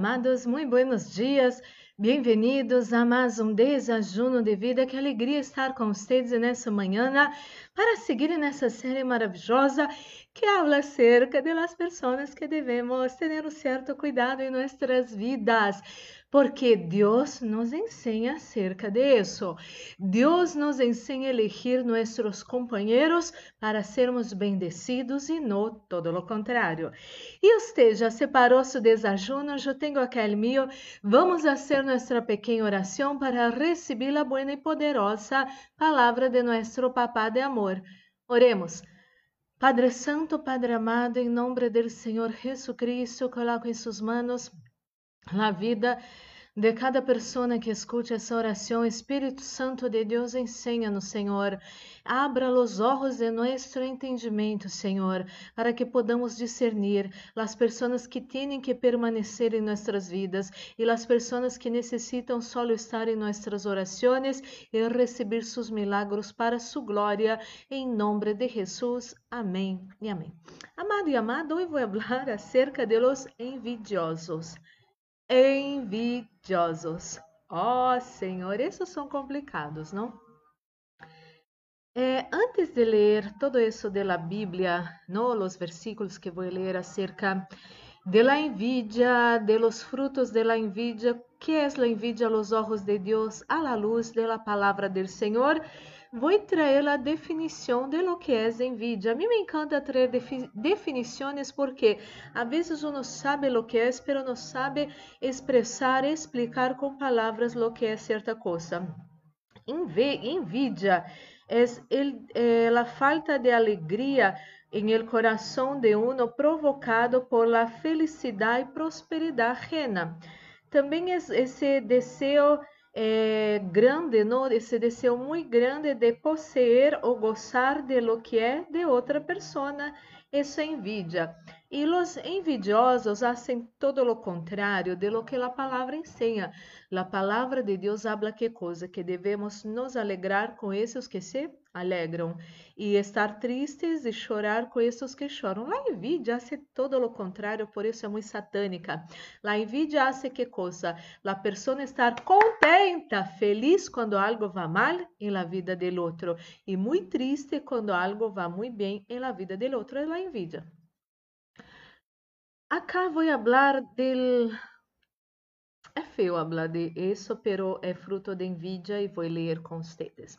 Amados, muito buenos dias. Bem-vindos a mais um desajuno de vida. Que alegria estar com vocês nessa manhã para seguir nessa série maravilhosa que habla acerca de las pessoas que devemos ter um certo cuidado em nossas vidas porque Deus nos ensina acerca de. Deus nos ensina a elegir nossos companheiros para sermos bendecidos e não todo o contrário. E você já separou seu desajuno? Eu tenho aquele meu. Vamos fazer nossa pequena oração para receber a boa e poderosa palavra de nosso Papá de amor. Oremos. Padre Santo, Padre amado, em nome do Senhor Jesus Cristo, coloco em suas mãos a vida de cada pessoa que escute essa oração. Espírito Santo de Deus, ensina-nos, Senhor. Abra os olhos de nosso entendimento, Senhor, para que podamos discernir as pessoas que têm que permanecer em nossas vidas e as pessoas que necessitam só estar em nossas orações e receber seus milagros para sua glória, em nome de Jesus. Amém e amém. Amado e amado, hoje vou falar acerca de los envidiosos envidiosos. Ó oh, Senhor, esses são complicados, não? É, antes de ler todo isso da Bíblia, não, os versículos que vou ler acerca de la envidia, de los frutos de la envidia, que é a envidia aos olhos de Deus, a luz de la del Senhor, vou trazer a definição de lo que é envidia. A mim me encanta trazer definições porque a vezes uno sabe lo que é, pero não sabe expressar, explicar com palavras lo que é certa coisa. Envidia é eh, a falta de alegria em el coração de uno provocado por la felicidade e prosperidade ajena. Também é esse desejo é, grande, não? esse desejo muito grande de possuir ou gozar de lo que é de outra pessoa. Isso é envidia. E os envidiosos fazem todo o contrário de lo que a palavra ensina. A palavra de Deus habla que coisa? Que devemos nos alegrar com esses que se alegram e estar tristes e chorar com esses que choram. A envidia hace todo o contrário, por isso é muito satânica. A envidia hace que coisa? A pessoa estar contenta, feliz quando algo va mal em la vida del outro e muito triste quando algo va muito bem em la vida del outro. É a envidia. Acá vou falar del é feio falar de isso, pero é fruto de envidia e vou ler com vocês.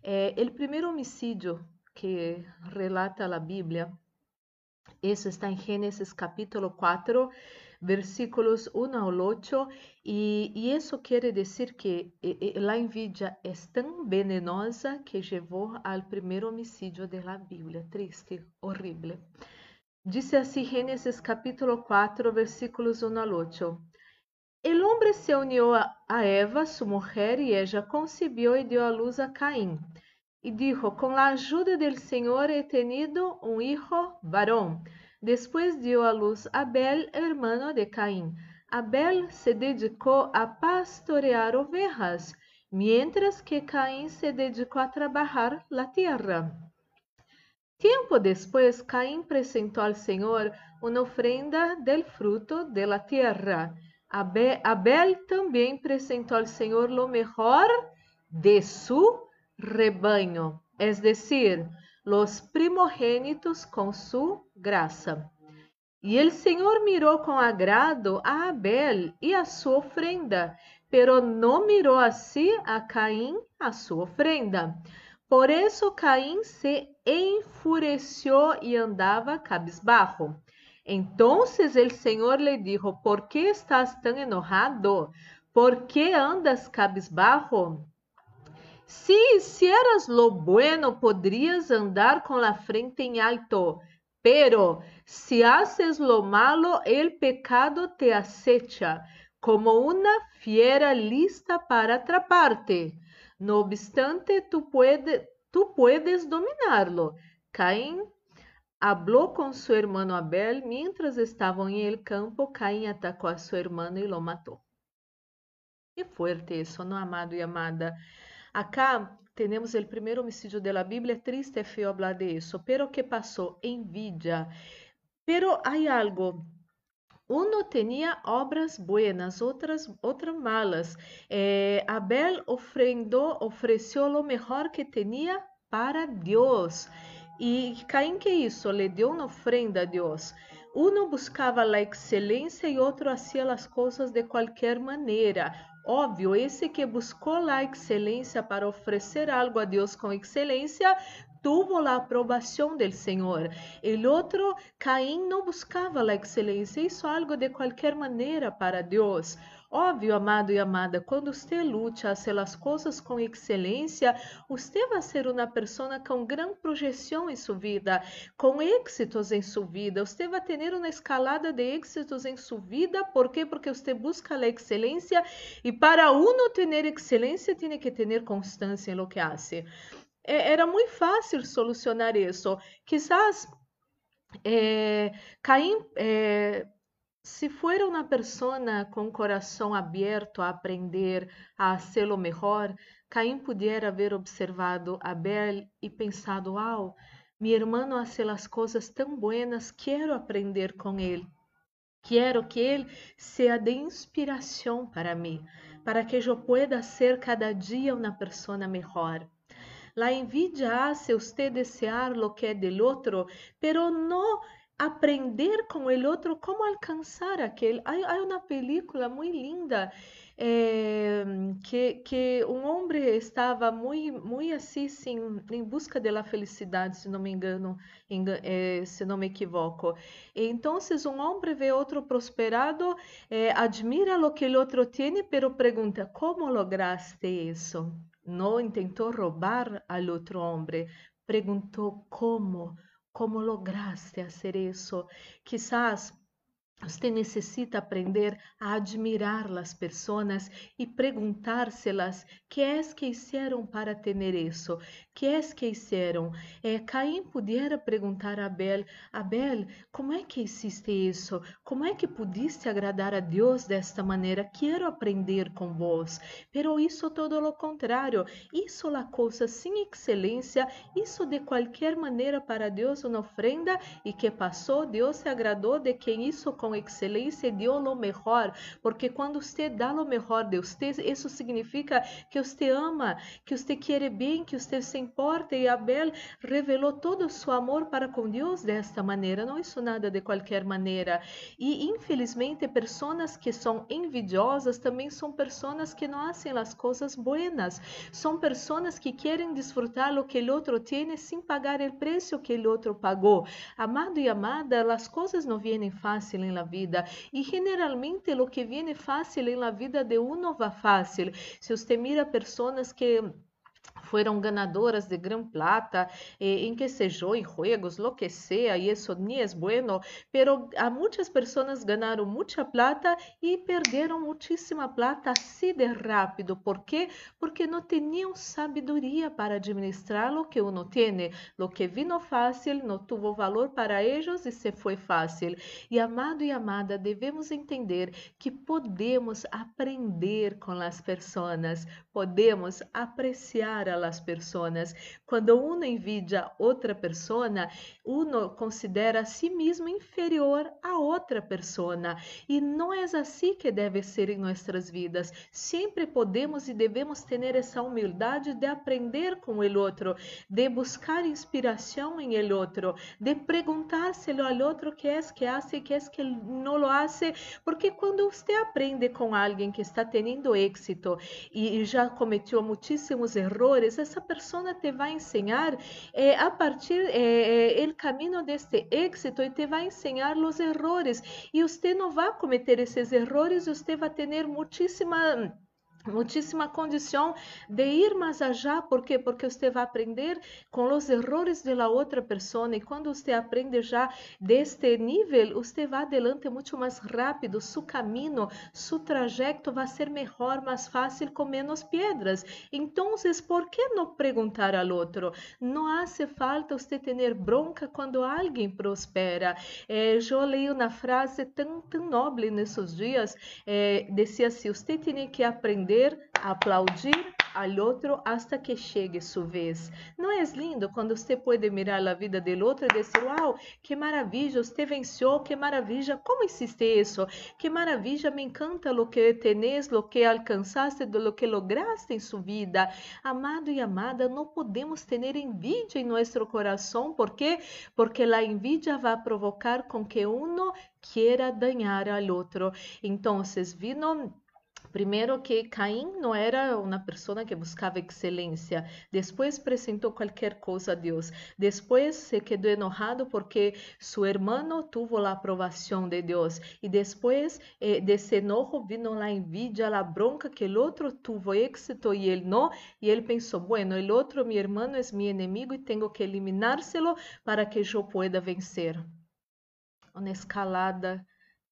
É, o primeiro homicídio que relata a Bíblia, isso está em Gênesis capítulo 4, versículos 1 ao 8, e, e isso quer dizer que a envidia é tão venenosa que levou ao primeiro homicídio da Bíblia. Triste, horrível. Dice assim Gênesis capítulo 4, versículos 1 al 8. El hombre se unió a Eva, su mujer, y ella concibió y dio a luz a Caín. Y dijo, con la ayuda del Señor he tenido un hijo varón. Después dio a luz a Abel, hermano de Caín. Abel se dedicó a pastorear ovejas, mientras que Caín se dedicó a trabajar la tierra. Tiempo después, Caín presentó al Señor una ofrenda del fruto de la tierra. Abel também presentó al Señor lo mejor de su rebaño, es decir, los primogénitos con su graça. E el Senhor mirou com agrado a Abel e a sua ofrenda, pero não mirou assim a Caim a sua ofrenda. Por isso Caim se enfureció e andava cabisbajo. Então o Senhor lhe dijo: ¿Por que estás tão enojado? ¿Por que andas cabisbajo? Si hicieras lo bueno, podrías andar com la frente em alto. Pero si haces lo malo, el pecado te acecha como una fiera lista para atraparte. No obstante, tú, puede, tú puedes dominarlo. Caín habló su hermano Abel mientras estavam em el campo. Caín atacou a su hermano e lo matou. Que fuerte isso, não amado e amada. Acá temos o primeiro homicídio da Bíblia. É triste, é feio falar de isso. Pero que passou? Envidia. Pero há algo Uno tenía obras buenas, otras, otras malas. Eh, Abel ofrendó, ofreció lo mejor que tenía para Dios. E Caim que isso? Le deu uma ofrenda a Deus. Uno buscava a excelência e outro hacía as coisas de qualquer maneira. Óbvio, esse que buscou a excelência para oferecer algo a Deus com excelência, tuvo a aprovação do Senhor. O outro, Caim, não buscava a excelência, isso algo de qualquer maneira para Deus. Óbvio, amado e amada, quando você luta, hace as coisas com excelência, você vai ser uma pessoa com grande projeção em sua vida, com êxitos em sua vida. Você vai ter uma escalada de êxitos em sua vida. ¿Por quê? Porque você busca a excelência e para uno ter excelência, tem que ter constância em lo que hace. Era muito fácil solucionar isso. Quizás eh, Caim se for uma pessoa com coração aberto a aprender a ser o melhor, Caim pudiera haver observado Abel e pensado: "Wow, mi hermano hace as coisas tão buenas, quero aprender com ele. Quero que ele seja de inspiração para mim, para que eu pueda ser cada dia uma pessoa melhor." La envidia hace usted desear lo que es del otro, pero no aprender com o outro como alcançar aquele. Há, uma película muito linda eh, que, que um homem estava muito, muito assim, sim, em busca da felicidade, se não me engano, eh, se não me equivoco. Então, um homem vê outro prosperado, eh, admira o que o outro tem, pero pergunta: como lograste isso? Não tentou roubar ao outro homem, perguntou como como lograste fazer isso? Quizás você necessita aprender a admirar as pessoas e perguntar-se-las que é que hicieron para ter isso, que é que hicieron. Eh, Caim pudiera perguntar a Abel, Abel, como é que hiciste isso? Como é que pudiste agradar a Deus desta maneira? Quero aprender com vos. Pero isso todo lo contrário. Isso a coisa sem excelência, isso de qualquer maneira para Deus uma ofrenda e que passou, Deus se agradou de quem isso com excelência deu o melhor, porque quando você dá o melhor de você, isso significa que você ama, que você quer bem, que você se importa e Abel revelou todo o seu amor para com Deus desta maneira, não isso nada de qualquer maneira. E infelizmente, pessoas que são envidiosas também são pessoas que não fazem as coisas buenas, são pessoas que querem desfrutar o que o outro tem sem pagar o preço que o outro pagou. Amado e amada, as coisas não vêm fácil em la vida e generalmente o que vem fácil em vida de uno va fácil. Se você mira pessoas que fueron ganadoras de gran plata eh, en qué sé en juegos, lo que sea, y eso ni es bueno, pero a muchas personas ganaron mucha plata y perdieron muchísima plata así de rápido. ¿Por qué? Porque no tenían sabiduría para administrar lo que uno tiene. Lo que vino fácil no tuvo valor para ellos y se fue fácil. Y amado y amada, debemos entender que podemos aprender com as pessoas, podemos apreciar a las personas. Quando uno envidia outra persona, uno considera a si mesmo inferior a outra persona. E não é assim que deve ser em nossas vidas. Sempre podemos e devemos ter essa humildade de aprender com o outro, de buscar inspiração em el outro, de perguntar-se ao outro que é que hace e que é que não lo hace, porque quando você aprende com alguém que está tendo êxito e já cometeu muitíssimos erros, essa pessoa te vai ensinar eh, a partir eh, o caminho deste êxito e te vai ensinar os erros e você não vai cometer esses erros, você vai ter muitíssima muitíssima condição de ir mais allá, por quê? Porque você vai aprender com os erros de la outra pessoa e quando você aprende já deste nível, você vai adelante muito mais rápido, seu caminho, seu trajeto vai ser melhor, mais fácil, com menos pedras. Então, por que não perguntar ao outro? Não hace falta você ter bronca quando alguém prospera. Eh, eu leio uma frase tão, tão nobre nesses dias, eh, dizia assim, você tem que aprender aprender, aplaudir al outro hasta que chegue sua vez. Não é lindo quando você pode mirar a vida do outro e dizer, uau, que maravilha, você venceu, que maravilha, como hiciste isso? Que maravilha, me encanta lo que tenés, lo que alcançaste, lo que lograste em sua vida. Amado e amada, não podemos ter envidia em nosso coração, por quê? Porque a envidia vai provocar com que uno quiera dañar al outro. Então, vino Primeiro que Caim não era uma pessoa que buscava excelência, depois apresentou qualquer coisa a Deus, depois se quedou enojado porque seu irmão tuvo a aprovação de Deus. E depois eh, desse enojo vino a envidia, a bronca que o outro tuvo éxito e ele não, e ele pensou, bueno, o outro, meu irmão, é meu inimigo e tenho que eliminárselo para que eu pueda vencer. Uma escalada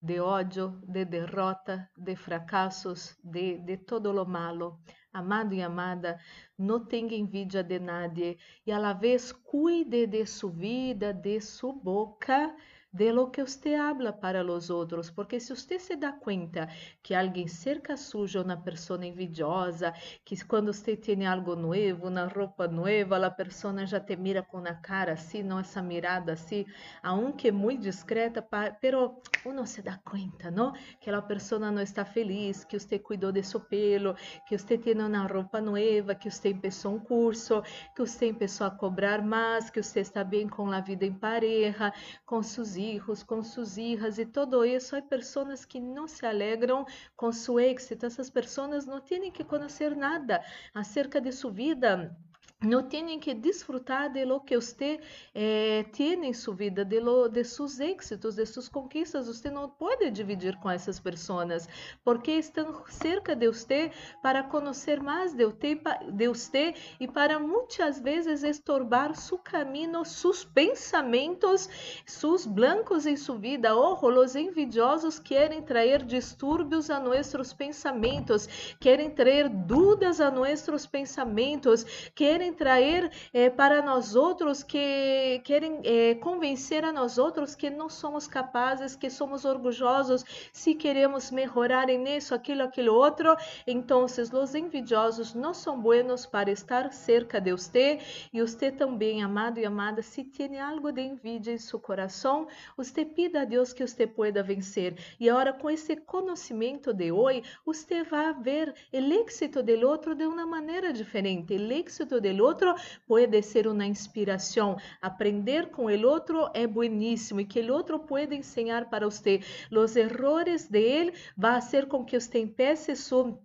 de ódio, de derrota, de fracassos, de, de todo lo malo. Amado e amada, não tenha envidia de nadie e a la vez cuide de sua vida, de sua boca de lo que usted habla para los otros, porque se usted se dá conta que alguém cerca suja uma pessoa envidiosa, que quando você tem algo novo, uma roupa nova, a pessoa já te mira com a cara assim, não essa mirada assim, aunque muito discreta, pero uno se dá conta, não? Que a pessoa não está feliz, que você cuidou de seu pelo, que você tem uma roupa nova, que você começou um curso, que você começou a cobrar mais, que você está bem com a vida em pareja, com seus hijos, com suas hijas e todo isso. Há pessoas que não se alegram com seu êxito. Essas pessoas não têm que conhecer nada acerca de sua vida não tem que desfrutar de lo que você eh, em sua vida, de, lo, de seus êxitos, de suas conquistas. Você não pode dividir com essas pessoas, porque estão cerca de você para conhecer mais de você, de você e para muitas vezes estorbar seu caminho, seus pensamentos, seus blancos em sua vida. Ojo, os envidiosos querem trazer distúrbios a nossos pensamentos, querem trazer dúvidas a nossos pensamentos, querem querem trazer eh, para nós outros, que querem eh, convencer a nós outros que não somos capazes, que somos orgulhosos, se queremos melhorar em isso, aquilo, aquilo outro. Então, os envidiosos não são buenos para estar cerca de você e você também, amado e amada, se tem algo de envidia em seu coração, você pida a Deus que você pueda vencer. E agora, com esse conhecimento de hoje, você vai ver o êxito do outro de uma maneira diferente. O êxito do outro pode ser uma inspiração. Aprender com o outro é bueníssimo e que o outro pode ensinar para você. Os errores de ele vai ser com que você empece sua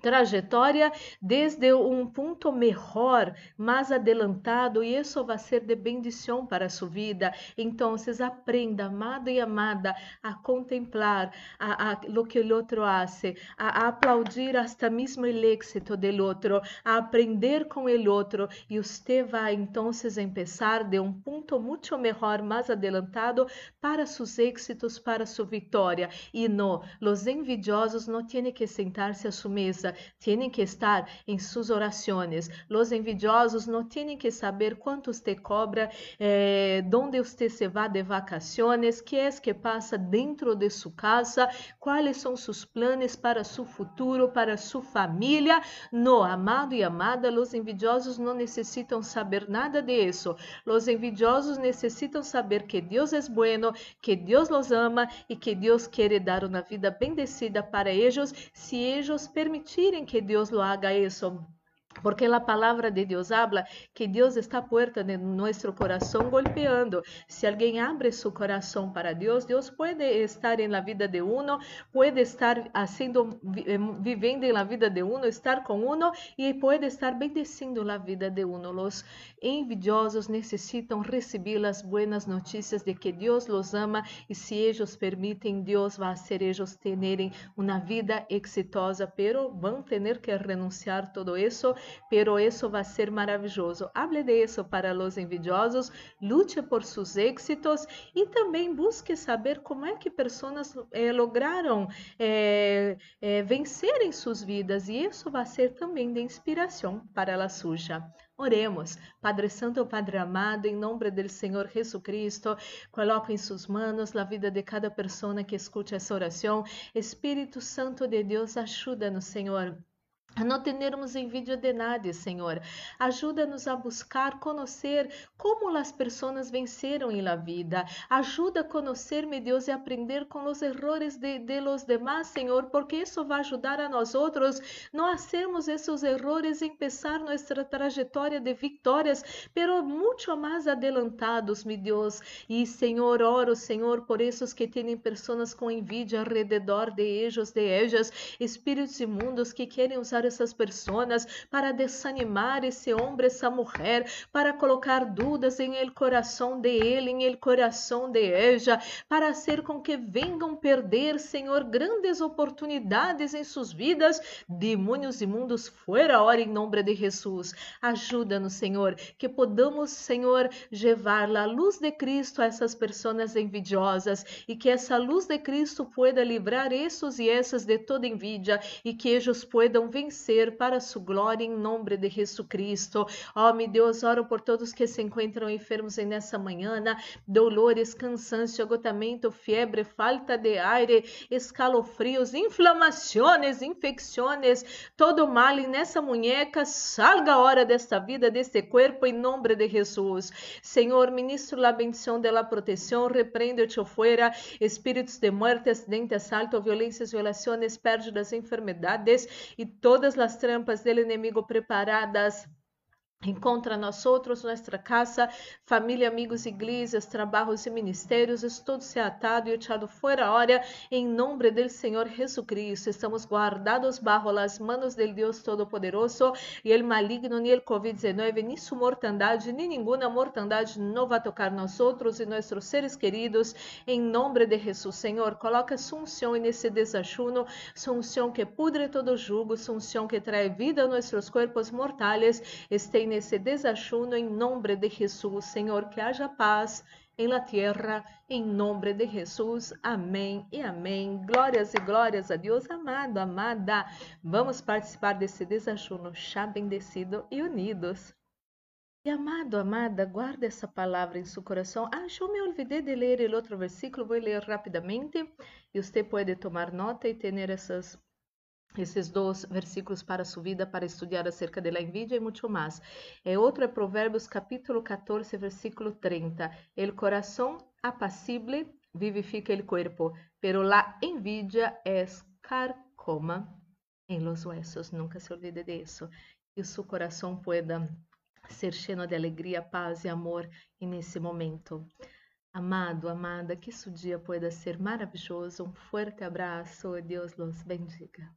trajetória desde um ponto melhor, mais adelantado, e isso vai ser de bendição para sua vida. Então, aprenda, amado e amada, a contemplar a, a, que o outro hace, a, a aplaudir hasta mesmo o êxito do outro, a aprender com o outro, e você vai então começar de um ponto muito melhor, mais adelantado, para seus êxitos, para sua vitória. E não, os envidiosos não têm que sentar-se a sua mesa tienen que estar em suas orações. Los envidiosos não tienen que saber quanto te cobra, eh, donde usted se va de vacaciones, que es que passa dentro de sua casa, quais são seus planos para seu futuro, para sua família. No, amado e amada, los envidiosos não necessitam saber nada de isso. Los envidiosos necessitam saber que Deus é bueno, que Deus los ama e que Deus quer dar uma vida bendecida para eles, se eles permitirem permitirem que Deus lo haga isso Porque a palavra de Deus habla que Deus está a puerta de nosso coração golpeando. Se alguém abre seu coração para Deus, Deus pode estar na vida de uno, pode estar haciendo, eh, vivendo na vida de uno, estar com uno e pode estar bendecindo a vida de uno. Os envidiosos necessitam receber as buenas notícias de que Deus los ama e se eles permitem, Deus vai fazer eles terem uma vida exitosa, pero vão ter que renunciar todo isso pero eso va a ser maravilloso. Hable de eso para los envidiosos, lute por sus éxitos e também busque saber como é que pessoas eh, lograram eh, eh, vencer em suas vidas e isso vai ser também de inspiração para a suja. Oremos, Padre Santo, Padre amado, em nome do Senhor Jesus Cristo, coloco em suas mãos a vida de cada pessoa que escute essa oração. Espírito Santo de Deus, ajuda-nos, Senhor a não termos envidia de nadie, Senhor. Ajuda-nos a buscar, conhecer como as pessoas venceram em la vida. Ajuda a conhecer, meu Deus, e aprender com os errores de, de los demás, Senhor, porque isso vai ajudar a nós outros não a sermos esses errores e empezar nossa trajetória de vitórias, pero muito mais adelantados, meu Deus. E, Senhor, oro, Senhor, por esses que têm pessoas com envidia alrededor de ellos, de ellas, espíritos imundos que querem usar usar essas pessoas para desanimar esse homem, essa mulher, para colocar dúvidas em el coração de ele, em el coração de ella, para fazer com que venham perder, Senhor, grandes oportunidades em suas vidas. Demônios imundos, fora agora em nome de Jesus. Ajuda-nos, Senhor, que podamos, Senhor, levar a luz de Cristo a essas pessoas envidiosas e que essa luz de Cristo pueda livrar esses e essas de toda envidia e que eles puedan vencer vencer para sua glória em nome de Jesus Cristo. Ó, oh, meu Deus, oro por todos que se encontram enfermos nessa manhã, dolores, cansaço, agotamento, febre, falta de aire, escalofrios, inflamações, infecções, todo mal nessa muñeca, salga a hora desta vida, deste corpo, em nome de Jesus. Senhor, ministro a bendição de la proteção, repreende-te fora, espíritos de muerte, acidente, assalto, violências, violações, pérdidas, enfermedades e todo todas as trampas do inimigo preparadas Encontra nós outros, nossa casa, família, amigos, igrejas, trabalhos e ministérios, es todo se atado e echado fora hora, em nome do Senhor Jesucristo. Estamos guardados bajo las manos del Deus Todo-Poderoso e el maligno, ni el COVID-19, ni su mortandade, ni nenhuma mortandade não vai tocar nós outros e nossos seres queridos, em nome de Jesus. Senhor, coloca sunção nesse desachuno, sunção que pudre todo jugo, sunção que trae vida a nossos corpos mortais, este nesse desachuno em nome de Jesus. Senhor, que haja paz em la tierra, em nome de Jesus. Amém e amém. Glórias e glórias a Deus, amado, amada. Vamos participar desse desachuno chá bendecido e unidos. E amado, amada, guarda essa palavra em seu coração. Ah, eu me olvidei de ler o outro versículo, vou ler rapidamente e você pode tomar nota e ter essas esses dois versículos para sua vida para estudar acerca da envidia e muito mais. É outro é Provérbios capítulo 14, versículo 30. El coração apacible vivifica el cuerpo, pero la envidia es carcoma en los huesos. Nunca se olvide de isso. Que seu coração pueda ser cheio de alegria, paz e amor nesse momento. Amado, amada, que seu dia pueda ser maravilhoso. Um forte abraço. Deus los bendiga.